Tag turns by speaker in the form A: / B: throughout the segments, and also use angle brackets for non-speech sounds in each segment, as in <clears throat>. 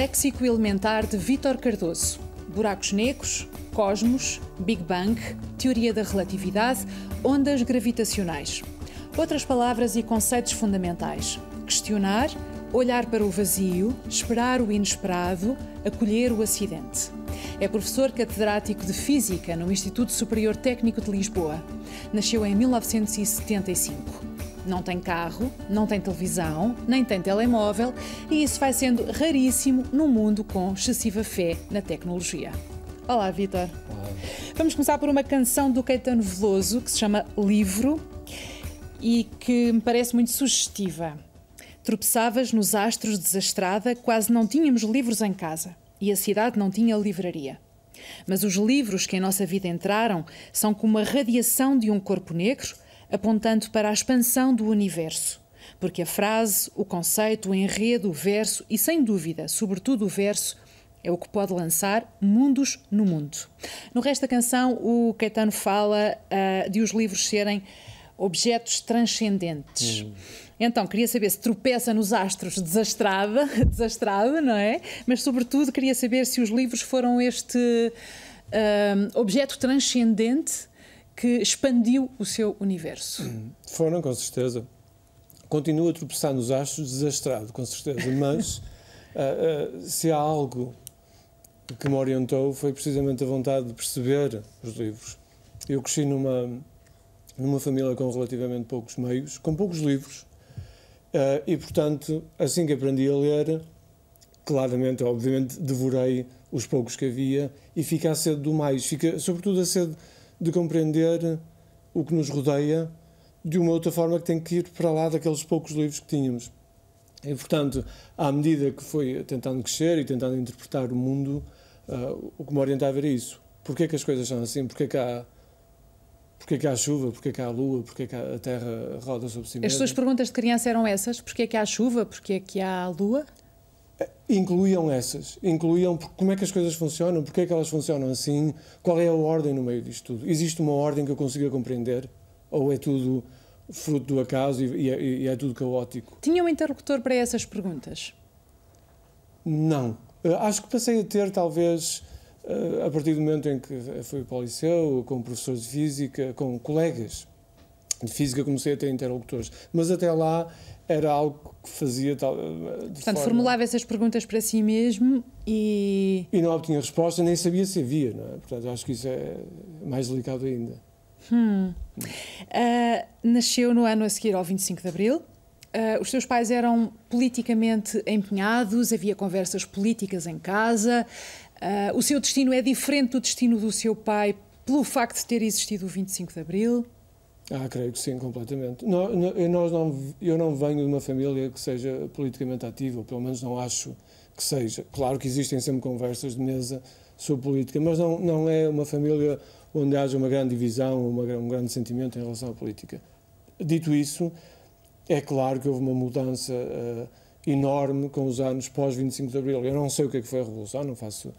A: Léxico Elementar de Vítor Cardoso. Buracos negros, cosmos, Big Bang, teoria da relatividade, ondas gravitacionais. Outras palavras e conceitos fundamentais: questionar, olhar para o vazio, esperar o inesperado, acolher o acidente. É professor catedrático de Física no Instituto Superior Técnico de Lisboa. Nasceu em 1975. Não tem carro, não tem televisão, nem tem telemóvel, e isso vai sendo raríssimo num mundo com excessiva fé na tecnologia. Olá, Vitor. Vamos começar por uma canção do Caetano Veloso que se chama Livro e que me parece muito sugestiva. Tropeçavas nos astros desastrada, quase não tínhamos livros em casa e a cidade não tinha livraria. Mas os livros que em nossa vida entraram são como a radiação de um corpo negro apontando para a expansão do universo. Porque a frase, o conceito, o enredo, o verso e, sem dúvida, sobretudo o verso, é o que pode lançar mundos no mundo. No resto da canção, o Caetano fala uh, de os livros serem objetos transcendentes. Hum. Então, queria saber se tropeça nos astros desastrada, <laughs> desastrada, não é? Mas, sobretudo, queria saber se os livros foram este uh, objeto transcendente que expandiu o seu universo. <clears throat>
B: Foram, com certeza. Continua a tropeçar nos astros, desastrado, com certeza. Mas uh, <laughs> uh, se há algo que me orientou foi precisamente a vontade de perceber os livros. Eu cresci numa, numa família com relativamente poucos meios, com poucos livros, uh, e, portanto, assim que aprendi a ler, claramente, obviamente, devorei os poucos que havia e fica a sede do mais, fica, sobretudo a sede de compreender o que nos rodeia de uma outra forma que tem que ir para lá daqueles poucos livros que tínhamos. E, portanto, à medida que fui tentando crescer e tentando interpretar o mundo, uh, o que me orientava era isso. Porquê que as coisas são assim? Porquê que há, porquê que há chuva? Porquê que há lua? Porquê que a terra roda sobre si mesma?
A: As suas perguntas de criança eram essas? Porquê que há chuva? Porquê que há lua?
B: Incluíam essas, incluíam como é que as coisas funcionam, porque é que elas funcionam assim, qual é a ordem no meio disto tudo. Existe uma ordem que eu consiga compreender ou é tudo fruto do acaso e, e, é, e é tudo caótico?
A: Tinha um interlocutor para essas perguntas?
B: Não. Uh, acho que passei a ter, talvez, uh, a partir do momento em que fui para o liceu, com professores de física, com colegas de física, comecei a ter interlocutores. Mas até lá era algo que fazia tal.
A: Portanto, forma... formulava essas perguntas para si mesmo e.
B: E não obtinha resposta, nem sabia se havia, não é? Portanto, acho que isso é mais delicado ainda.
A: Hum. Uh, nasceu no ano a seguir ao 25 de Abril. Uh, os seus pais eram politicamente empenhados, havia conversas políticas em casa. Uh, o seu destino é diferente do destino do seu pai pelo facto de ter existido o 25 de Abril.
B: Ah, creio que sim, completamente. Nós, nós não, eu não venho de uma família que seja politicamente ativa, ou pelo menos não acho que seja. Claro que existem sempre conversas de mesa sobre política, mas não, não é uma família onde haja uma grande divisão, uma, um grande sentimento em relação à política. Dito isso, é claro que houve uma mudança uh, enorme com os anos pós-25 de Abril. Eu não sei o que é que foi a Revolução, não faço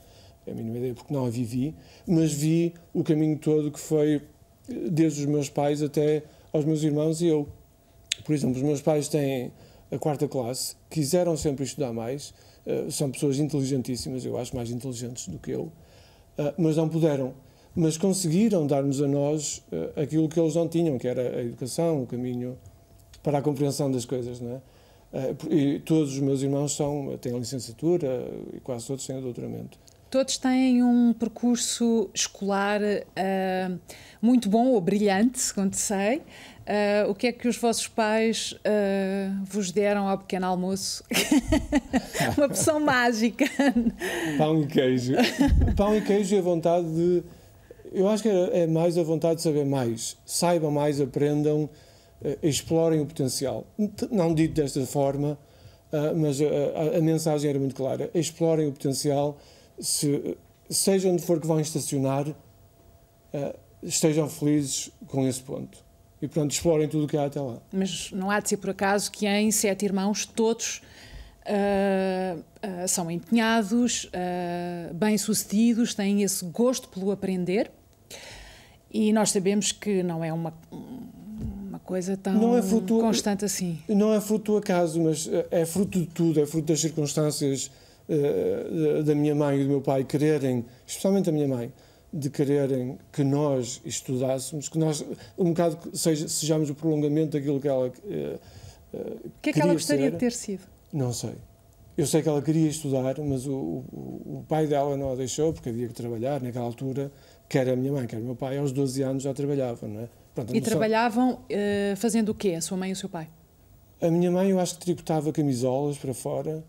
B: a mínima ideia porque não a vivi, mas vi o caminho todo que foi desde os meus pais até aos meus irmãos e eu. Por exemplo, os meus pais têm a quarta classe, quiseram sempre estudar mais, uh, são pessoas inteligentíssimas, eu acho mais inteligentes do que eu, uh, mas não puderam. Mas conseguiram dar-nos a nós uh, aquilo que eles não tinham, que era a educação, o caminho para a compreensão das coisas, não é? e todos os meus irmãos são, têm licenciatura e quase todos têm doutoramento.
A: Todos têm um percurso escolar uh, muito bom ou brilhante, segundo sei. Uh, o que é que os vossos pais uh, vos deram ao pequeno almoço? <laughs> Uma opção mágica.
B: Pão e queijo. Pão e queijo e a vontade de. Eu acho que é, mais a vontade de saber mais. Saibam mais, aprendam, explorem o potencial. Não dito desta forma, mas a, a mensagem era muito clara. Explorem o potencial se, seja onde for que vão estacionar, uh, estejam felizes com esse ponto. E pronto, explorem tudo o que há até lá.
A: Mas não há de ser por acaso que em Sete Irmãos todos uh, uh, são empenhados, bem-sucedidos, têm esse gosto pelo aprender. E nós sabemos que não é uma, uma coisa tão não é fruto, constante assim.
B: Não é fruto do acaso, mas é fruto de tudo, é fruto das circunstâncias da minha mãe e do meu pai quererem, especialmente a minha mãe, de quererem que nós estudássemos, que nós, um bocado, seja, sejamos o prolongamento daquilo que ela. Uh,
A: o que é que ela gostaria ser. de ter sido?
B: Não sei. Eu sei que ela queria estudar, mas o, o, o, pai dela não a deixou, porque havia que trabalhar naquela altura, quer a minha mãe, quer o meu pai, aos 12 anos já trabalhavam, não é?
A: Pronto, e trabalhavam uh, fazendo o quê, a sua mãe e o seu pai?
B: A minha mãe, eu acho que tricotava camisolas para fora,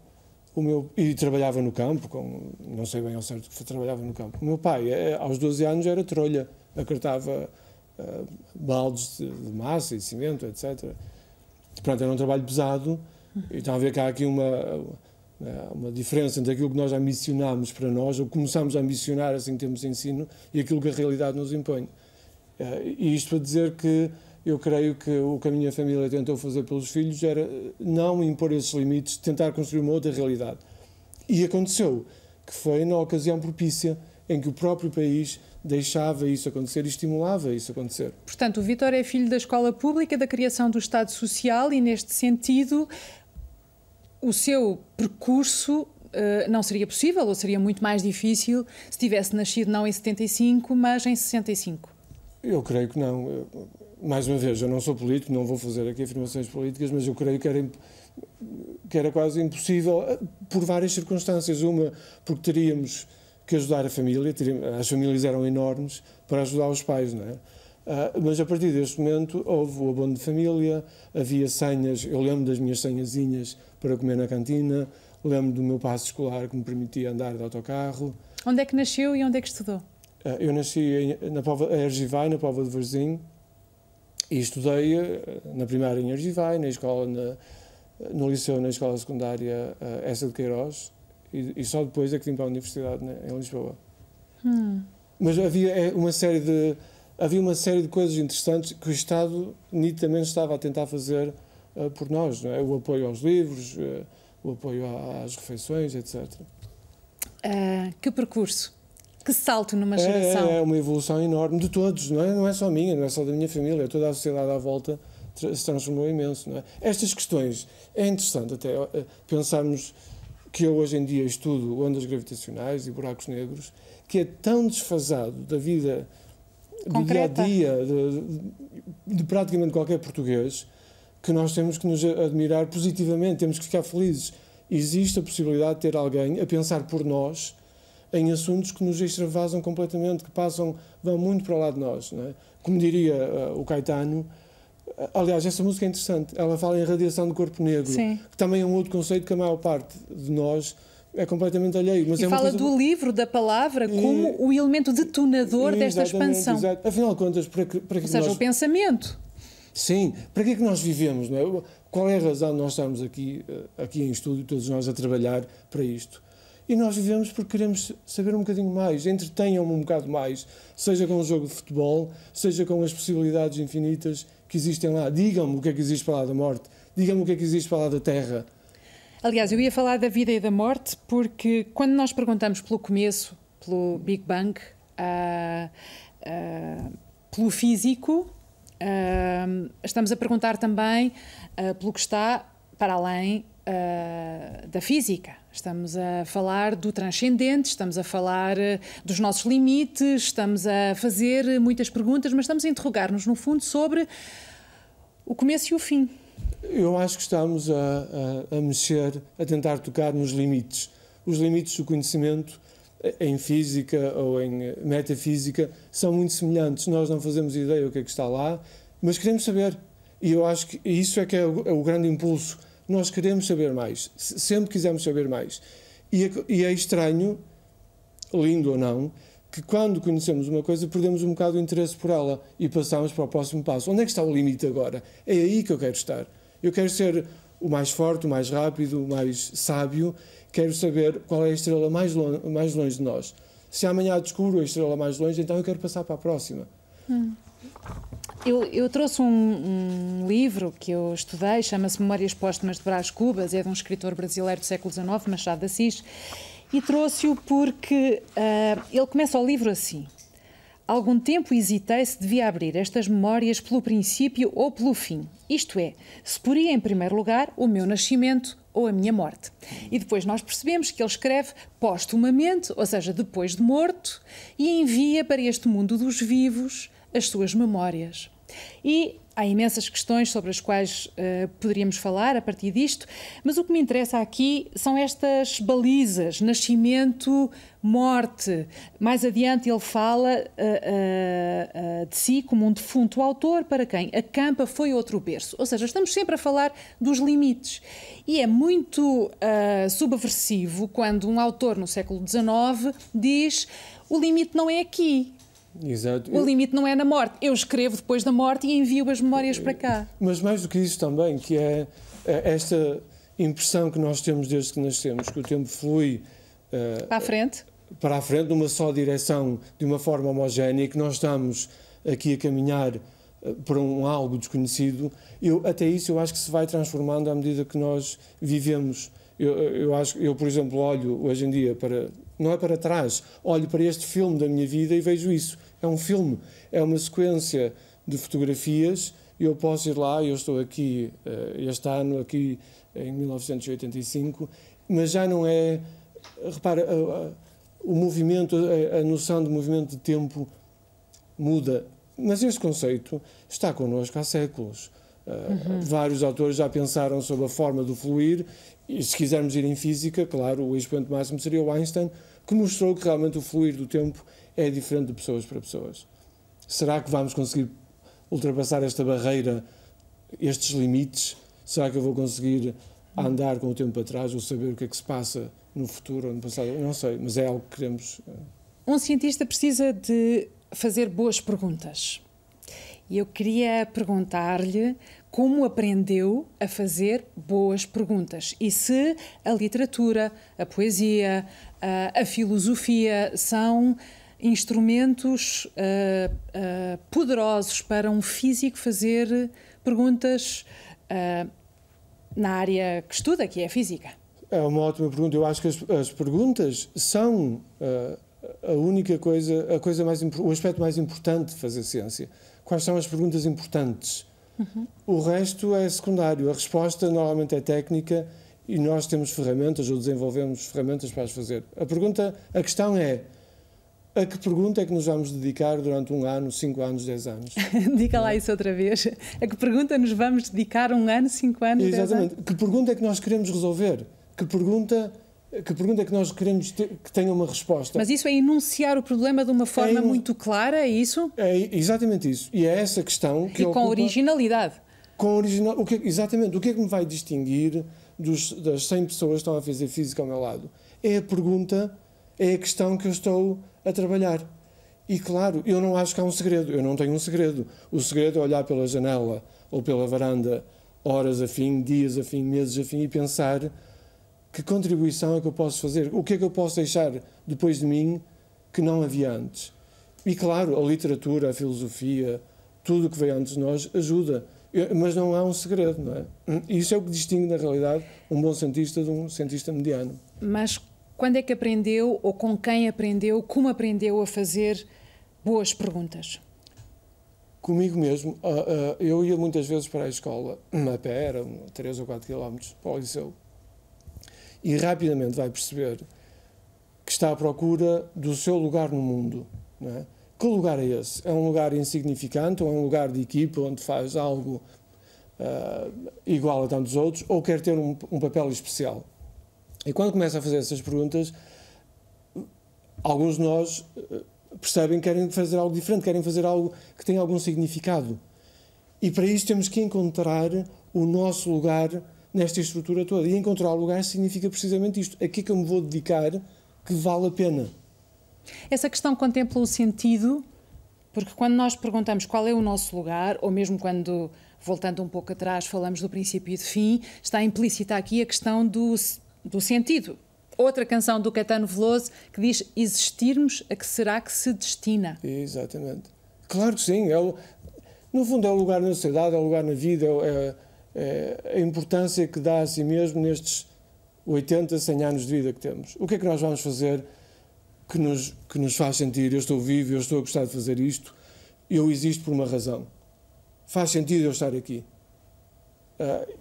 B: o meu, e trabalhava no campo, com, não sei bem ao certo que trabalhava no campo. O meu pai, é, aos 12 anos, era trolha, acartava uh, baldes de, de, massa e cimento, etc. Pronto, era um trabalho pesado, e então a ver que há aqui uma, uma diferença entre aquilo que nós ambicionámos para nós, ou começámos a ambicionar assim termos de ensino, e aquilo que a realidade nos impõe. Uh, e isto para dizer que eu creio que o que a minha família tentou fazer pelos filhos era não impor esses limites, tentar construir uma outra realidade. E aconteceu, que foi na ocasião propícia em que o próprio país deixava isso acontecer e estimulava isso acontecer.
A: Portanto, o Vitor é filho da escola pública, da criação do Estado Social e, neste sentido, o seu percurso uh, não seria possível ou seria muito mais difícil se tivesse nascido não em 75, mas em 65?
B: Eu creio que não mais uma vez, eu não sou político, não vou fazer aqui afirmações políticas, mas eu creio que era, que era quase impossível eh, por várias circunstâncias. Uma, porque teríamos que ajudar a família, teríamos, as famílias eram enormes para ajudar os pais, não é? Uh, mas a partir deste momento houve o abono de família, havia senhas, eu lembro das minhas senhazinhas para comer na cantina, lembro do meu passo escolar que me permitia andar de autocarro.
A: Onde é que nasceu e onde é que estudou?
B: Uh, eu nasci em, na Pova, Ergivai, na Pova de Varzim, e estudei eh, na primária em Argivai, na escola, na, no liceu, na escola secundária uh, Essa de Queiroz, e, e, só depois é que vim para a universidade né, em Lisboa. Hum. Mas havia é, uma série de havia uma série de coisas interessantes que o Estado nitidamente estava a tentar fazer uh, por nós, não é? o apoio aos livros, uh, o apoio às refeições, etc.
A: que percurso? Que salto numa é, geração.
B: É, é uma evolução enorme de todos, não é, não é só minha, não é só da minha família, toda a sociedade à volta se transformou imenso. Não é? Estas questões, é interessante até eh, pensarmos que eu hoje em dia estudo ondas gravitacionais e buracos negros, que é tão desfasado da vida do dia a dia de, de, praticamente qualquer português que nós temos que nos admirar positivamente, temos que ficar felizes. Existe a possibilidade de ter alguém a pensar por nós em assuntos que nos extravasam completamente, que passam, vão muito para lá de nós. É? Como diria uh, o Caetano, uh, aliás, essa música é interessante, ela fala em radiação do corpo negro, Sim. que também é um outro conceito que a maior parte de nós é completamente alheio. Mas
A: e
B: é
A: fala coisa... do livro, da palavra, como e... o elemento detonador e, desta expansão.
B: Exato. Afinal de contas, para que, para que
A: Ou seja,
B: nós...
A: o pensamento.
B: Sim, para que é que nós vivemos? Não é? Qual é a razão de nós estarmos aqui, uh, aqui em estúdio, todos nós a trabalhar para isto? E nós vivemos porque queremos saber um bocadinho mais, entretenham-me um bocado mais, seja com o jogo de futebol, seja com as possibilidades infinitas que existem lá. Digam-me o que é que existe para lá da morte, digam-me o que é que existe para lá da terra.
A: Aliás, eu ia falar da vida e da morte porque quando nós perguntamos pelo começo, pelo Big Bang, uh, uh, pelo físico, uh, estamos a perguntar também pelo que está para além da física. Estamos a falar do transcendente, estamos a falar eh, dos nossos limites, estamos a fazer muitas perguntas, mas estamos a interrogar-nos, no fundo, sobre o começo e o fim.
B: Eu acho que estamos a, a, a mexer, a tentar tocar nos limites. Os limites do conhecimento eh, em física ou em metafísica são muito semelhantes. Nós não fazemos ideia do que é que está lá, mas queremos saber. E eu acho que isso é que é o, é o grande impulso nós queremos saber mais, sempre quisemos saber mais. E é, e é estranho, lindo ou não, que quando conhecemos uma coisa perdemos um bocado o interesse por ela e passamos para o próximo passo. Onde é que está o limite agora? É aí que eu quero estar. Eu quero ser o mais forte, o mais rápido, o mais sábio. Quero saber qual é a estrela mais mais longe de nós. Se amanhã descubro a estrela mais longe, então eu quero passar para a próxima. Hum.
A: Eu, eu, trouxe um, um, livro que eu estudei, chama-se Memórias Póstumas de Brás Cubas, é de um escritor brasileiro do século XIX, Machado de Assis, e trouxe-o porque uh, ele começa o livro assim. Algum tempo hesitei se devia abrir estas memórias pelo princípio ou pelo fim. Isto é, se poria em primeiro lugar o meu nascimento ou a minha morte. E depois nós percebemos que ele escreve postumamente, ou seja, depois de morto, e envia para este mundo dos vivos as suas memórias. E há imensas questões sobre as quais uh, poderíamos falar a partir disto, mas o que me interessa aqui são estas balizas, nascimento, morte. Mais adiante ele fala uh, uh, de si como um defunto autor para quem a campa foi outro berço. Ou seja, estamos sempre a falar dos limites. E é muito subversivo quando um autor no século XIX diz o limite não é aqui,
B: Exato.
A: O limite não é na morte. Eu escrevo depois da morte e envio as memórias para cá.
B: Mas mais do que isso também, que é, é esta impressão que nós temos desde que nascemos, que o tempo flui
A: uh, para a frente,
B: para a frente numa só direção, de uma forma homogénea, que nós estamos aqui a caminhar uh, para um algo desconhecido. Eu até isso eu acho que se vai transformando à medida que nós vivemos. Eu, eu acho, eu por exemplo olho hoje em dia para não é para trás. Olho para este filme da minha vida e vejo isso. É um filme, é uma sequência de fotografias. Eu posso ir lá, eu estou aqui uh, este ano, aqui em 1985, mas já não é. Repara, o movimento, a noção de movimento de tempo muda. Mas este conceito está connosco há séculos. Uhum. Vários autores já pensaram sobre a forma do fluir, e se quisermos ir em física, claro, o expoente máximo seria o Einstein, que mostrou que realmente o fluir do tempo é diferente de pessoas para pessoas. Será que vamos conseguir ultrapassar esta barreira, estes limites? Será que eu vou conseguir andar com o tempo para trás ou saber o que é que se passa no futuro ou no passado? Eu não sei, mas é algo que queremos. Eh,
A: um cientista precisa de fazer boas perguntas. E eu queria perguntar-lhe como aprendeu a fazer boas perguntas e se a literatura, a poesia, a, a filosofia são instrumentos uh, uh, poderosos para um físico fazer perguntas uh, na área que estuda, que é a física.
B: É uma ótima pergunta. Eu acho que as, as perguntas são a única coisa, a coisa mais o aspecto mais importante de fazer ciência. Quais são as perguntas importantes? Uhum. O resto é secundário. A resposta normalmente é técnica e nós temos ferramentas ou desenvolvemos ferramentas para as fazer. A pergunta, a questão é a que pergunta é que nos vamos dedicar durante um ano, cinco anos, dez anos? <laughs>
A: Diga lá isso outra vez. A que pergunta nos vamos dedicar um ano, cinco anos,
B: Exatamente.
A: Anos?
B: Que pergunta é que nós queremos resolver? Que pergunta que pergunta é que nós queremos ter, que tenha uma resposta?
A: Mas isso é enunciar o problema de uma forma é, muito clara, é isso?
B: É exatamente isso. E é essa questão que
A: E com originalidade.
B: Com original, o que, exatamente. O que é que me vai distinguir dos, das 100 pessoas que estão a fazer física ao meu lado? É a pergunta, é a questão que eu estou a trabalhar. E claro, eu não acho que há um segredo. Eu não tenho um segredo. O segredo é olhar pela janela ou pela varanda horas a fim, dias a fim, meses a fim e pensar que contribuição é que eu posso fazer? O que é que eu posso deixar depois de mim que não havia antes? E claro, a literatura, a filosofia, tudo o que veio antes de nós ajuda. Mas não há um segredo, não é? Isso é o que distingue, na realidade, um bom cientista de um cientista mediano.
A: Mas quando é que aprendeu, ou com quem aprendeu, como aprendeu a fazer boas perguntas?
B: Comigo mesmo. Ah, ah, eu ia muitas vezes para a escola, a pé, eram 3 ou 4 quilómetros, para o liceu e rapidamente vai perceber que está à procura do seu lugar no mundo. É? Que lugar é esse? É um lugar insignificante ou é um lugar de equipa onde faz algo uh, igual a tantos outros ou quer ter um, um papel especial? E quando começa a fazer essas perguntas, alguns de nós uh, percebem que querem fazer algo diferente, querem fazer algo que tenha algum significado. E para isso temos que encontrar o nosso lugar nesta estrutura toda. E encontrar lugar significa precisamente isto. A que é que eu me vou dedicar que vale a pena?
A: Essa questão contempla o sentido, porque quando nós perguntamos qual é o nosso lugar, ou mesmo quando, voltando um pouco atrás, falamos do princípio e do fim, está implícita aqui a questão do, do sentido. Outra canção do Caetano Veloso que diz existirmos a que será que se destina.
B: Exatamente. Claro que sim. É o, no fundo é o lugar na sociedade, é o lugar na vida, é, é, a importância que dá a si mesmo nestes 80, 100 anos de vida que temos. O que é que nós vamos fazer? que nos, que nos faz sentir eu estou vivo, eu estou a gostar de fazer isto, eu existo por uma razão. Faz sentido eu estar aqui. Uh,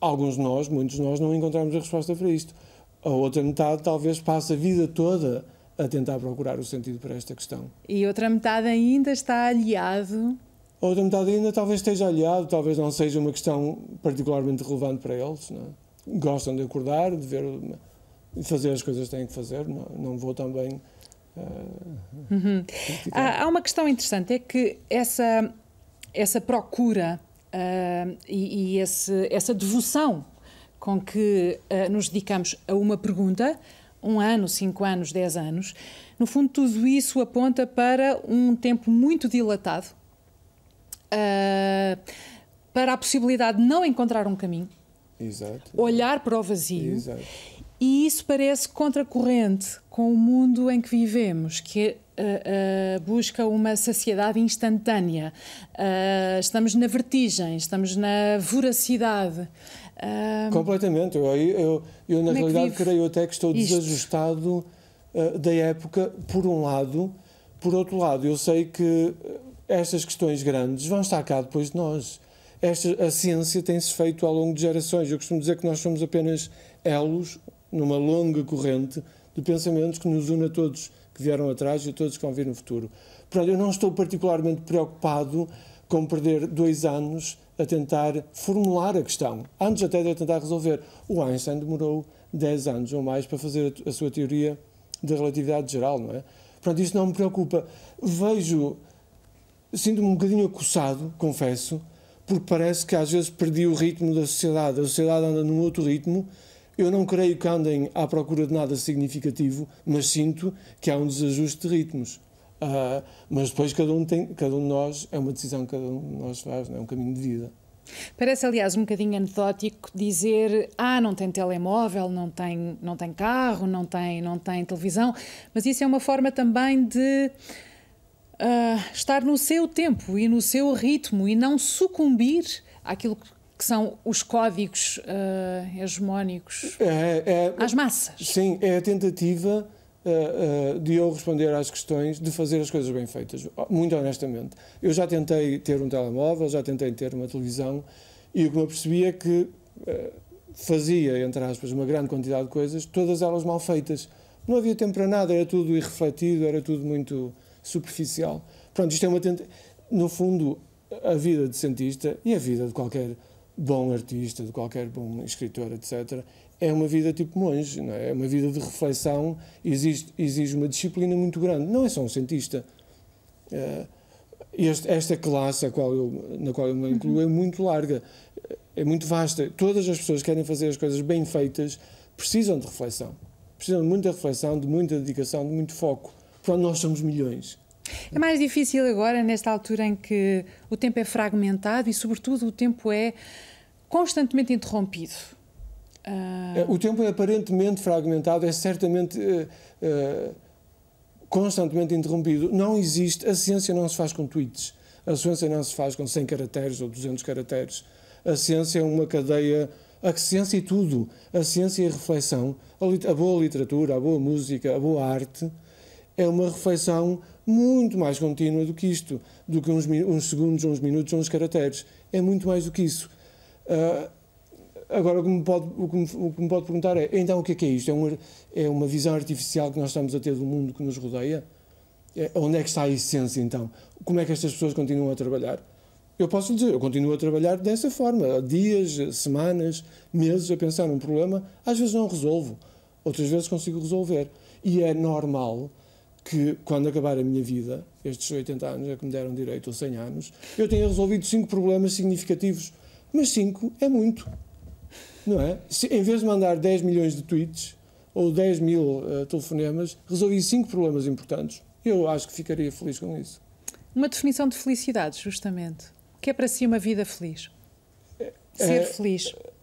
B: alguns de nós, muitos de nós, não encontramos a resposta para isto. A outra metade talvez passe a vida toda a tentar procurar o sentido para esta questão.
A: E outra metade ainda está aliado.
B: A outra metade ainda talvez esteja aliado, talvez não seja uma questão particularmente relevante para eles. Não é? Gostam de acordar, de ver, de fazer as coisas que têm que fazer. Não, não vou também. Uh,
A: uhum. há, há uma questão interessante, é que essa, essa procura uh, e, e esse, essa devoção com que uh, nos dedicamos a uma pergunta um ano, cinco anos, dez anos. No fundo, tudo isso aponta para um tempo muito dilatado, uh, para a possibilidade de não encontrar um caminho,
B: Exato.
A: olhar para o vazio.
B: Exato.
A: E isso parece contracorrente com o mundo em que vivemos, que uh, uh, busca uma saciedade instantânea. Uh, estamos na vertigem, estamos na voracidade.
B: Completamente. Eu, eu, eu na é realidade, creio até que estou isto? desajustado da época, por um lado. Por outro lado, eu sei que estas questões grandes vão estar cá depois de nós. Esta, a ciência tem-se feito ao longo de gerações. Eu costumo dizer que nós somos apenas elos numa longa corrente de pensamentos que nos une a todos que vieram atrás e a todos que vão vir no futuro. Portanto, eu não estou particularmente preocupado com perder dois anos a tentar formular a questão, antes até de a tentar resolver. O Einstein demorou 10 anos ou mais para fazer a sua teoria da relatividade geral, não é? Portanto, isso não me preocupa. Vejo, sinto-me um bocadinho acossado, confesso, porque parece que às vezes perdi o ritmo da sociedade. A sociedade anda num outro ritmo. Eu não creio que andem à procura de nada significativo, mas sinto que há um desajuste de ritmos. Uh, mas depois cada um, tem, cada um de nós, é uma decisão que cada um de nós faz, é um caminho de vida.
A: Parece, aliás, um bocadinho anedótico dizer ah, não tem telemóvel, não tem, não tem carro, não tem, não tem televisão, mas isso é uma forma também de uh, estar no seu tempo e no seu ritmo e não sucumbir àquilo que são os códigos uh, hegemónicos
B: é, é,
A: às massas.
B: Sim, é a tentativa uh, de eu responder às questões, de fazer as coisas bem feitas, muito honestamente. Eu já tentei ter um telemóvel, já tentei ter uma televisão e o que me apercebi é que fazia, entre aspas, uma grande quantidade de coisas, todas elas mal feitas. Não havia tempo para nada, era tudo irrefletido, era tudo muito superficial. Pronto, isto é uma tentativa. No fundo, a vida de cientista e a vida de qualquer bom artista, de qualquer bom escritor, etc., é uma vida tipo monge, não é? é uma vida de reflexão, exige, exige uma disciplina muito grande. Não é só um cientista. Uh, este, esta classe qual eu, na qual eu me incluo é muito larga, é muito vasta. Todas as pessoas que querem fazer as coisas bem feitas precisam de reflexão. Precisam de muita reflexão, de muita dedicação, de muito foco. Portanto, nós somos milhões.
A: É mais difícil agora, nesta altura em que o tempo é fragmentado e, sobretudo, o tempo é constantemente interrompido.
B: Uh... O tempo é aparentemente fragmentado, é certamente uh, uh, constantemente interrompido. Não existe, a ciência não se faz com tweets, a ciência não se faz com 100 caracteres ou 200 caracteres. A ciência é uma cadeia, a ciência e tudo, a ciência e a reflexão, a, a boa literatura, a boa música, a boa arte, é uma reflexão muito mais contínua do que isto, do que uns, uns segundos, uns minutos, uns caracteres. É muito mais do que isso. Uh, Agora, o que, pode, o, que me, o que me pode perguntar é: então o que é, que é isto? É uma, é uma visão artificial que nós estamos a ter do mundo que nos rodeia? É, onde é que está a essência então? Como é que estas pessoas continuam a trabalhar? Eu posso dizer, eu continuo a trabalhar dessa forma, dias, semanas, meses a pensar num problema, às vezes não resolvo, outras vezes consigo resolver. E é normal que, quando acabar a minha vida, estes 80 anos é que me deram direito, ou 100 anos, eu tenha resolvido cinco problemas significativos. Mas cinco é muito. Não é? Se, em vez de mandar 10 milhões de tweets ou 10 mil uh, telefonemas, resolvi cinco problemas importantes. Eu acho que ficaria feliz com isso.
A: Uma definição de felicidade, justamente. O que é para si uma vida feliz? É, Ser é, feliz. <laughs>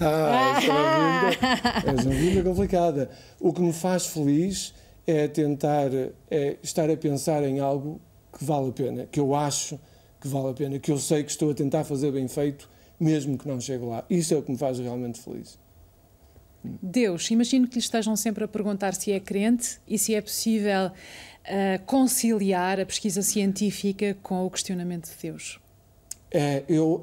B: ah, essa é <laughs> é uma vida complicada. O que me faz feliz é tentar, é estar a pensar em algo que vale a pena, que eu acho que vale a pena, que eu sei que estou a tentar fazer bem feito mesmo que não chegue lá. Isso é o que me faz realmente feliz.
A: Deus, imagino que lhe estejam sempre a perguntar se é crente e se é possível uh, conciliar a pesquisa científica com o questionamento de Deus.
B: É, eu,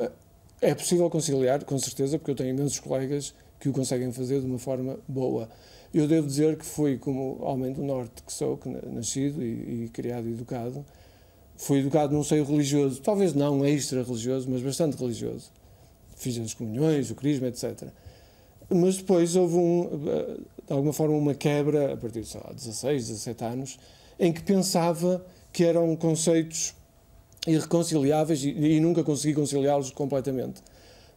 B: é possível conciliar, com certeza, porque eu tenho imensos colegas que o conseguem fazer de uma forma boa. Eu devo dizer que fui, como homem do Norte que sou, que nascido e, e criado e educado, fui educado num seio religioso, talvez não extra-religioso, mas bastante religioso. Fiz as comunhões, o crisma, etc. Mas depois houve, um, de alguma forma, uma quebra, a partir de, sei lá, 16, 17 anos, em que pensava que eram conceitos irreconciliáveis e, e nunca consegui conciliá-los completamente.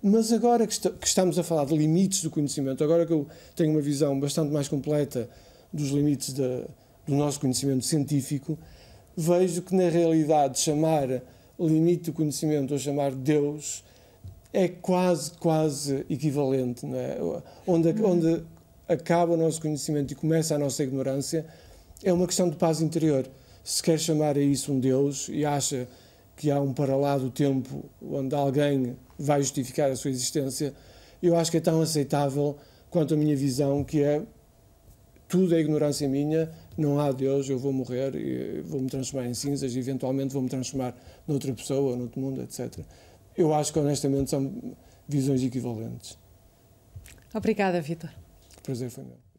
B: Mas agora que, está, que, estamos a falar de limites do conhecimento, agora que eu tenho uma visão bastante mais completa dos limites do nosso conhecimento científico, vejo que na realidade chamar limite do conhecimento ou chamar Deus é quase, quase equivalente. Não é? onde, onde acaba o nosso conhecimento e começa a nossa ignorância é uma questão de paz interior. Se quer chamar a isso um Deus e acha que há um para lá do tempo onde alguém vai justificar a sua existência, eu acho que é tão aceitável quanto a minha visão, que é tudo é ignorância minha, não há Deus, eu vou morrer e vou me transformar em cinzas e eventualmente vou me transformar noutra pessoa, noutro mundo, etc. Eu acho que honestamente são visões equivalentes.
A: Obrigada, Vitor.
B: O prazer foi meu.